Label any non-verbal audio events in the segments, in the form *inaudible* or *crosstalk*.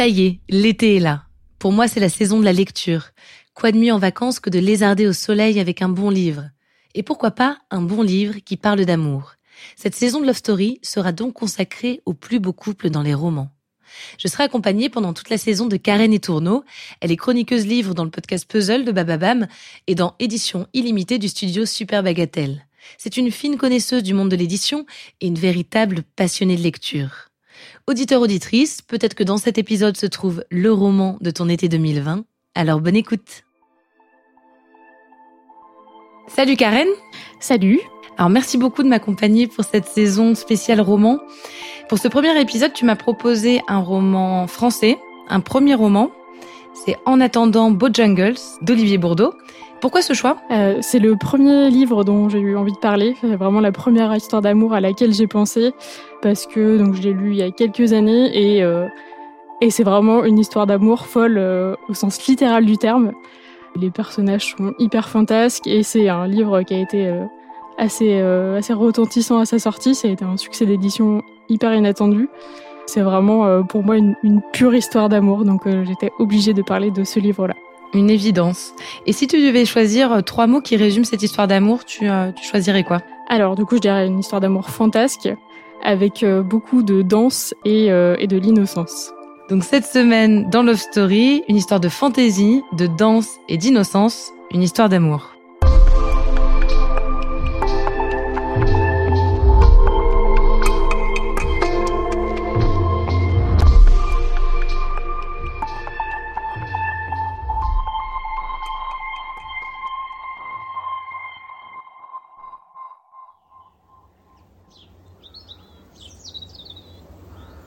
Ça y est, l'été est là. Pour moi, c'est la saison de la lecture. Quoi de mieux en vacances que de lézarder au soleil avec un bon livre? Et pourquoi pas un bon livre qui parle d'amour? Cette saison de Love Story sera donc consacrée aux plus beaux couples dans les romans. Je serai accompagnée pendant toute la saison de Karen et Tourneau. Elle est chroniqueuse livre dans le podcast Puzzle de Bababam et dans Édition illimitée du studio Super Bagatelle. C'est une fine connaisseuse du monde de l'édition et une véritable passionnée de lecture. Auditeur auditrice, peut-être que dans cet épisode se trouve le roman de ton été 2020. Alors bonne écoute. Salut Karen. Salut. Alors merci beaucoup de m'accompagner pour cette saison spéciale roman. Pour ce premier épisode, tu m'as proposé un roman français, un premier roman. C'est En attendant Bojangles d'Olivier Bourdeau. Pourquoi ce choix? Euh, C'est le premier livre dont j'ai eu envie de parler. Vraiment la première histoire d'amour à laquelle j'ai pensé parce que donc je l'ai lu il y a quelques années et euh, et c'est vraiment une histoire d'amour folle euh, au sens littéral du terme. Les personnages sont hyper fantasques et c'est un livre qui a été assez assez retentissant à sa sortie. Ça a été un succès d'édition hyper inattendu. C'est vraiment pour moi une, une pure histoire d'amour, donc j'étais obligée de parler de ce livre-là. Une évidence. Et si tu devais choisir euh, trois mots qui résument cette histoire d'amour, tu, euh, tu choisirais quoi? Alors, du coup, je dirais une histoire d'amour fantasque, avec euh, beaucoup de danse et, et de l'innocence. Donc cette semaine, dans Love Story, une histoire de fantaisie, de danse et d'innocence, une histoire d'amour.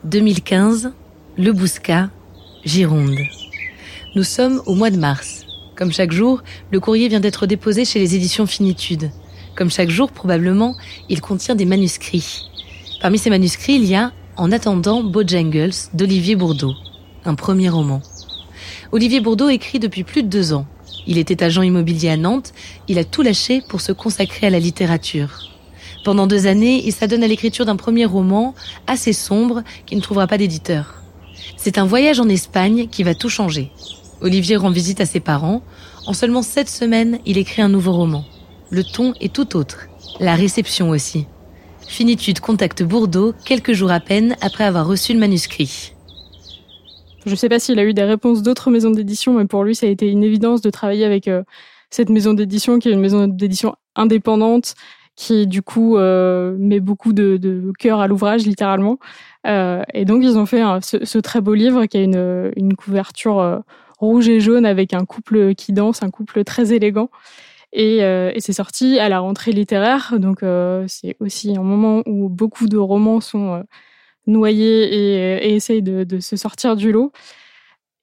2015, Le Bouscat, Gironde. Nous sommes au mois de mars. Comme chaque jour, le courrier vient d'être déposé chez les éditions Finitude. Comme chaque jour, probablement, il contient des manuscrits. Parmi ces manuscrits, il y a En attendant Bojangles d'Olivier Bourdeau, un premier roman. Olivier Bourdeau écrit depuis plus de deux ans. Il était agent immobilier à Nantes, il a tout lâché pour se consacrer à la littérature. Pendant deux années, il s'adonne à l'écriture d'un premier roman assez sombre qui ne trouvera pas d'éditeur. C'est un voyage en Espagne qui va tout changer. Olivier rend visite à ses parents. En seulement sept semaines, il écrit un nouveau roman. Le ton est tout autre. La réception aussi. Finitude contacte Bourdeau quelques jours à peine après avoir reçu le manuscrit. Je ne sais pas s'il a eu des réponses d'autres maisons d'édition, mais pour lui, ça a été une évidence de travailler avec euh, cette maison d'édition qui est une maison d'édition indépendante qui du coup euh, met beaucoup de, de cœur à l'ouvrage littéralement. Euh, et donc ils ont fait ce, ce, très beau livre qui a une, une couverture euh, rouge et jaune avec un couple qui danse, un couple très élégant. Et, euh, et c'est sorti à la rentrée littéraire, donc euh, c'est aussi un moment où beaucoup de romans sont noyés et, et essayent de, de, se sortir du lot.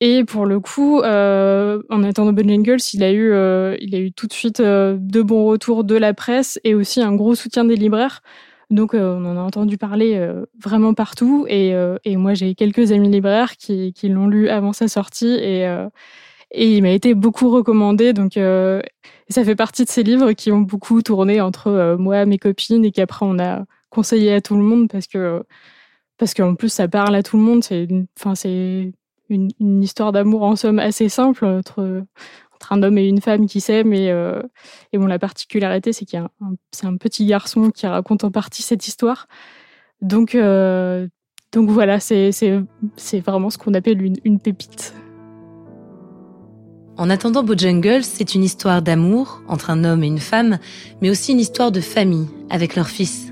Et pour le coup, euh, en attendant Bojangles, il a eu, euh, il a eu tout de suite euh, de bons retours de la presse et aussi un gros soutien des libraires. Donc, euh, on en a entendu parler euh, vraiment partout. Et, euh, et moi, j'ai quelques amis libraires qui, qui l'ont lu avant sa sortie et, et il m'a été beaucoup recommandé. Donc, ça fait partie de ces livres qui ont beaucoup tourné entre moi, mes copines et qu'après on a conseillé à tout le monde parce que parce qu'en plus ça parle à tout le monde. C'est, enfin, c'est une, histoire d'amour en somme assez simple entre, entre un homme et une femme qui s'aiment. Et, euh, et bon, la particularité, c'est qu'il y a un, c'est un petit garçon qui raconte en partie cette histoire. Donc, euh, donc voilà, c'est, c'est, c'est vraiment ce qu'on appelle une, une pépite. En attendant Bojangles, c'est une histoire d'amour entre un homme et une femme, mais aussi une histoire de famille avec leur fils.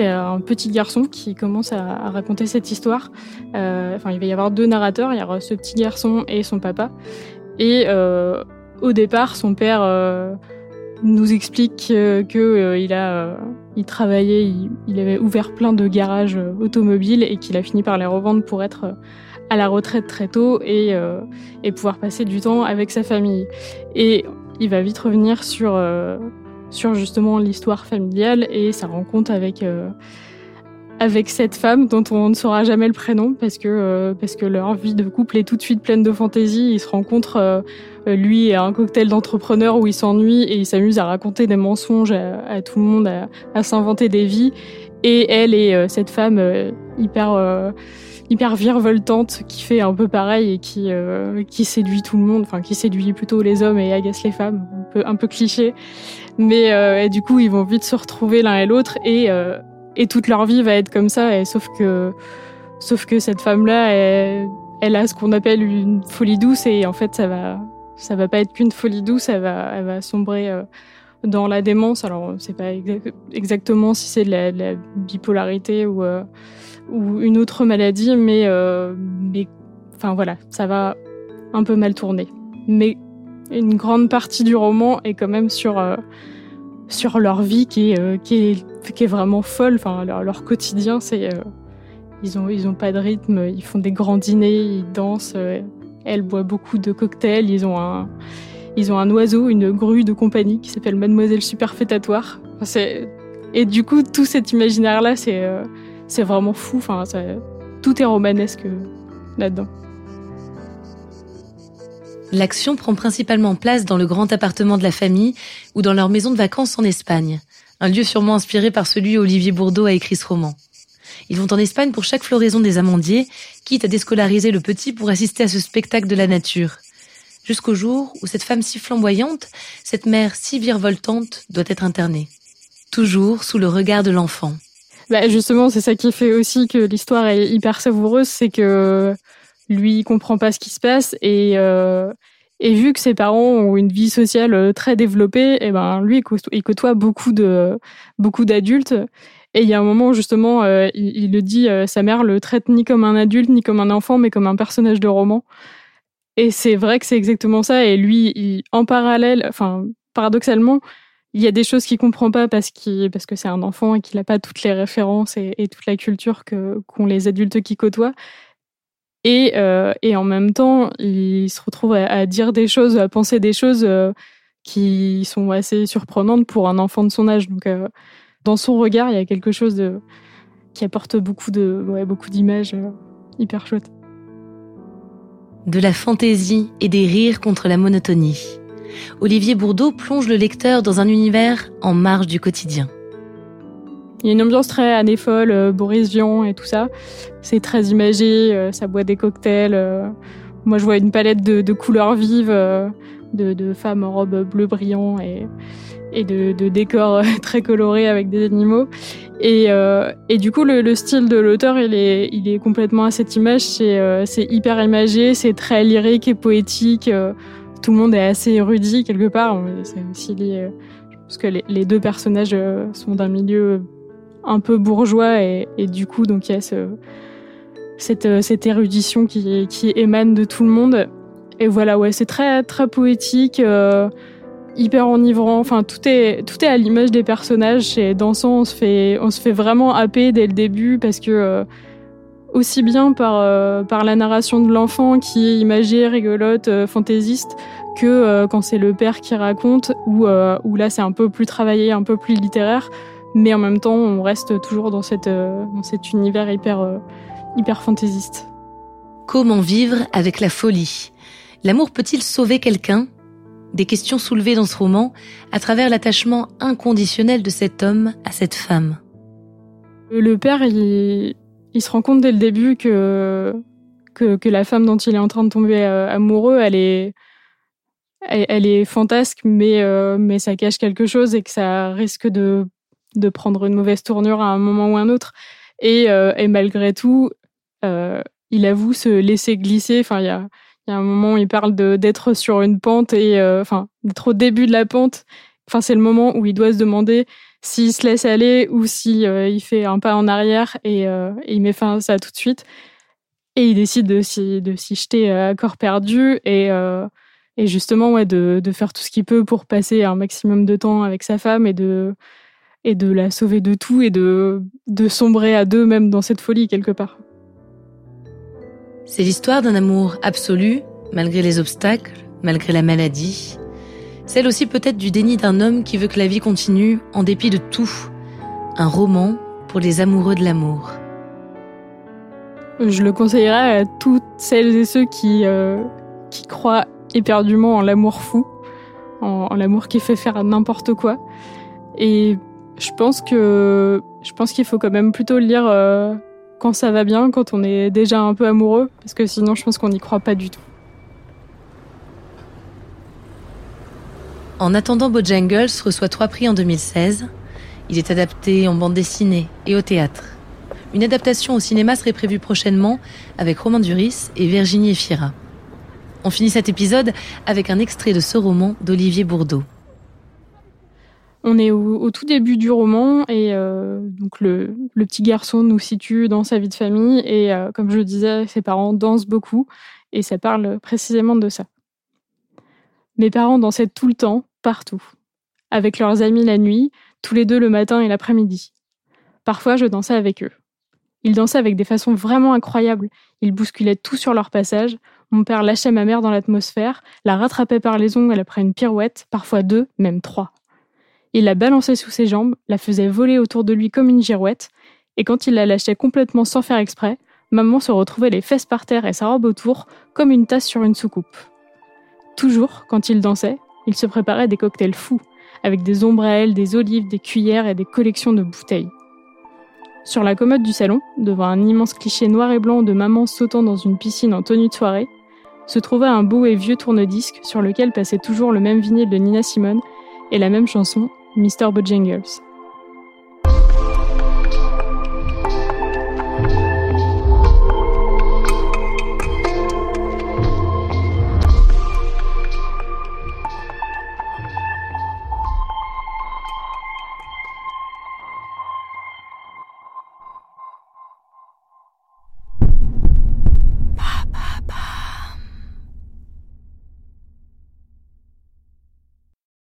C'est un petit garçon qui commence à, raconter cette histoire. Euh, enfin, il va y avoir deux narrateurs. Il y aura ce petit garçon et son papa. Et euh, au départ, son père euh, nous explique que, il a, il travaillait, il, avait ouvert plein de garages automobiles et qu'il a fini par les revendre pour être à la retraite très tôt et, et pouvoir passer du temps avec sa famille. Et il va vite revenir sur sur justement l'histoire familiale et sa rencontre avec euh, avec cette femme dont on ne saura jamais le prénom parce que euh, parce que leur vie de couple est tout de suite pleine de fantaisie. Ils se rencontrent euh, lui à un cocktail d'entrepreneurs où il s'ennuie et il s'amuse à raconter des mensonges à, tout le monde, à, s'inventer des vies. Et elle et cette femme hyper hyper virevoltante qui fait un peu pareil et qui qui séduit tout le monde, enfin qui séduit plutôt les hommes et agace les femmes, un peu un peu cliché. Mais euh, du coup, ils vont vite se retrouver l'un et l'autre et euh, et toute leur vie va être comme ça. Sauf que sauf que cette femme-là, elle, a ce qu'on appelle une folie douce et en fait, ça va ça va pas être qu'une folie douce, elle va elle va sombrer dans la démence. Alors, on sait pas exactement si c'est de, la, bipolarité ou, euh, ou une autre maladie, mais, euh, mais enfin voilà, ça va un peu mal tourner. Mais une grande partie du roman est quand même sur, euh, sur leur vie qui est, qui est, qui est vraiment folle. Enfin, leur, leur quotidien, c'est. ils, ont, ils ont pas de rythme, ils font des grands dîners, ils dansent. elle boit beaucoup de cocktails, ils ont un ils ont un oiseau, une grue de compagnie qui s'appelle Mademoiselle Superfétatoire. et du coup, tout cet imaginaire-là, c'est euh, c'est vraiment fou. Enfin, tout est romanesque euh, là-dedans. L'action prend principalement place dans le grand appartement de la famille ou dans leur maison de vacances en Espagne, un lieu sûrement inspiré par celui où Olivier Bourdeau a écrit ce roman. Ils vont en Espagne pour chaque floraison des amandiers, quitte à déscolariser le petit pour assister à ce spectacle de la nature jusqu'au jour où cette femme si flamboyante, cette mère si virevoltante doit être internée. Toujours sous le regard de l'enfant. Bah justement, c'est ça qui fait aussi que l'histoire est hyper savoureuse, c'est que lui il comprend pas ce qui se passe et euh, et vu que ses parents ont une vie sociale euh, très développée, et eh ben lui il côtoie beaucoup de beaucoup d'adultes. Et il y a un moment justement, euh, il, le dit, sa mère le traite ni comme un adulte ni comme un enfant, mais comme un personnage de roman. Et c'est vrai que c'est exactement ça. Et lui, en parallèle, enfin, paradoxalement, il y a des choses qu'il comprend pas parce qu'il parce que c'est un enfant et qu'il n'a pas toutes les références et, toute la culture que qu'ont les adultes qui côtoient. Et euh, et en même temps, il se retrouve à, dire des choses, à penser des choses euh, qui sont assez surprenantes pour un enfant de son âge. Donc euh, dans son regard, il y a quelque chose de qui apporte beaucoup de ouais, beaucoup d'images hyper chouettes de la fantaisie et des rires contre la monotonie. Olivier Bourdeau plonge le lecteur dans un univers en marge du quotidien. Il y a une ambiance très année folle, euh, Boris Vian et tout ça. C'est très imagé, euh, ça boit des cocktails. Euh. moi, je vois une palette de, couleurs vives, de, femmes en robe bleu brillant et, de, décors *laughs* très colorés avec des animaux. Et, du coup, le, le style de l'auteur, il est, il est complètement à cette image. C'est, hyper imagé, c'est très lyrique et poétique. Tout le monde est assez érudit quelque part. C'est aussi lié, parce que les, deux personnages sont d'un milieu un peu bourgeois et, du coup, donc il y a ce, cette, cette érudition qui, qui émane de tout le monde. Et voilà, ouais, c'est très, très poétique. Euh, hyper enivrant. Enfin, tout est tout est à l'image des personnages. Et dansant, on se fait on se fait vraiment happer dès le début parce que euh, aussi bien par euh, par la narration de l'enfant qui est imagée, rigolote, euh, fantaisiste, que quand c'est le père qui raconte ou où là c'est un peu plus travaillé, un peu plus littéraire. Mais en même temps, on reste toujours dans cette dans cet univers hyper hyper fantaisiste. Comment vivre avec la folie? L'amour peut-il sauver quelqu'un? Des questions soulevées dans ce roman à travers l'attachement inconditionnel de cet homme à cette femme. Le père, il, se rend compte dès le début que, que, la femme dont il est en train de tomber euh, amoureux, elle est, elle, est fantasque, mais, euh, mais ça cache quelque chose et que ça risque de, de prendre une mauvaise tournure à un moment ou un autre. Et, euh, et malgré tout, il avoue se laisser glisser. Enfin, il y a, y a un moment où il parle d'être sur une pente et euh, enfin d'être au début de la pente. Enfin, c'est le moment où il doit se demander s'il se laisse aller ou si euh, il fait un pas en arrière euh, et, il met fin à ça tout de suite. Et il décide de s'y de jeter à corps perdu et et justement ouais de, de faire tout ce qu'il peut pour passer un maximum de temps avec sa femme et de et de la sauver de tout et de de sombrer à deux même dans cette folie quelque part. C'est l'histoire d'un amour absolu, malgré les obstacles, malgré la maladie. Celle aussi peut-être du déni d'un homme qui veut que la vie continue en dépit de tout. Un roman pour les amoureux de l'amour. Je le conseillerais à toutes celles et ceux qui, euh, qui croient éperdument en l'amour fou, en, l'amour qui fait faire n'importe quoi. Et je pense qu'il faut quand même plutôt lire euh, quand ça va bien, quand on est déjà un peu amoureux, parce que sinon je pense qu'on n'y croit pas du tout. En attendant, Bojangles reçoit trois prix en 2016. Il est adapté en bande dessinée et au théâtre. Une adaptation au cinéma serait prévue prochainement avec Romain Duris et Virginie Efira. On finit cet épisode avec un extrait de ce roman d'Olivier Bourdeau. On est au, tout début du roman et euh, donc le, petit garçon nous situe dans sa vie de famille et euh, comme je le disais, ses parents dansent beaucoup et ça parle précisément de ça. Mes parents dansaient tout le temps, partout, avec leurs amis la nuit, tous les deux le matin et l'après-midi. Parfois, je dansais avec eux. Ils dansaient avec des façons vraiment incroyables. Ils bousculaient tout sur leur passage. Mon père lâchait ma mère dans l'atmosphère, la rattrapait par les ongles après une pirouette, parfois deux, même trois. Il la balançait sous ses jambes, la faisait voler autour de lui comme une girouette, et quand il la lâchait complètement sans faire exprès, maman se retrouvait les fesses par terre et sa robe autour, comme une tasse sur une soucoupe. Toujours, quand il dansait, il se préparait des cocktails fous, avec des ombrelles, des olives, des cuillères et des collections de bouteilles. Sur la commode du salon, devant un immense cliché noir et blanc de maman sautant dans une piscine en tenue de soirée, se trouvait un beau et vieux tourne-disque sur lequel passait toujours le même vinyle de Nina Simone et la même chanson, Mr. Bojangles.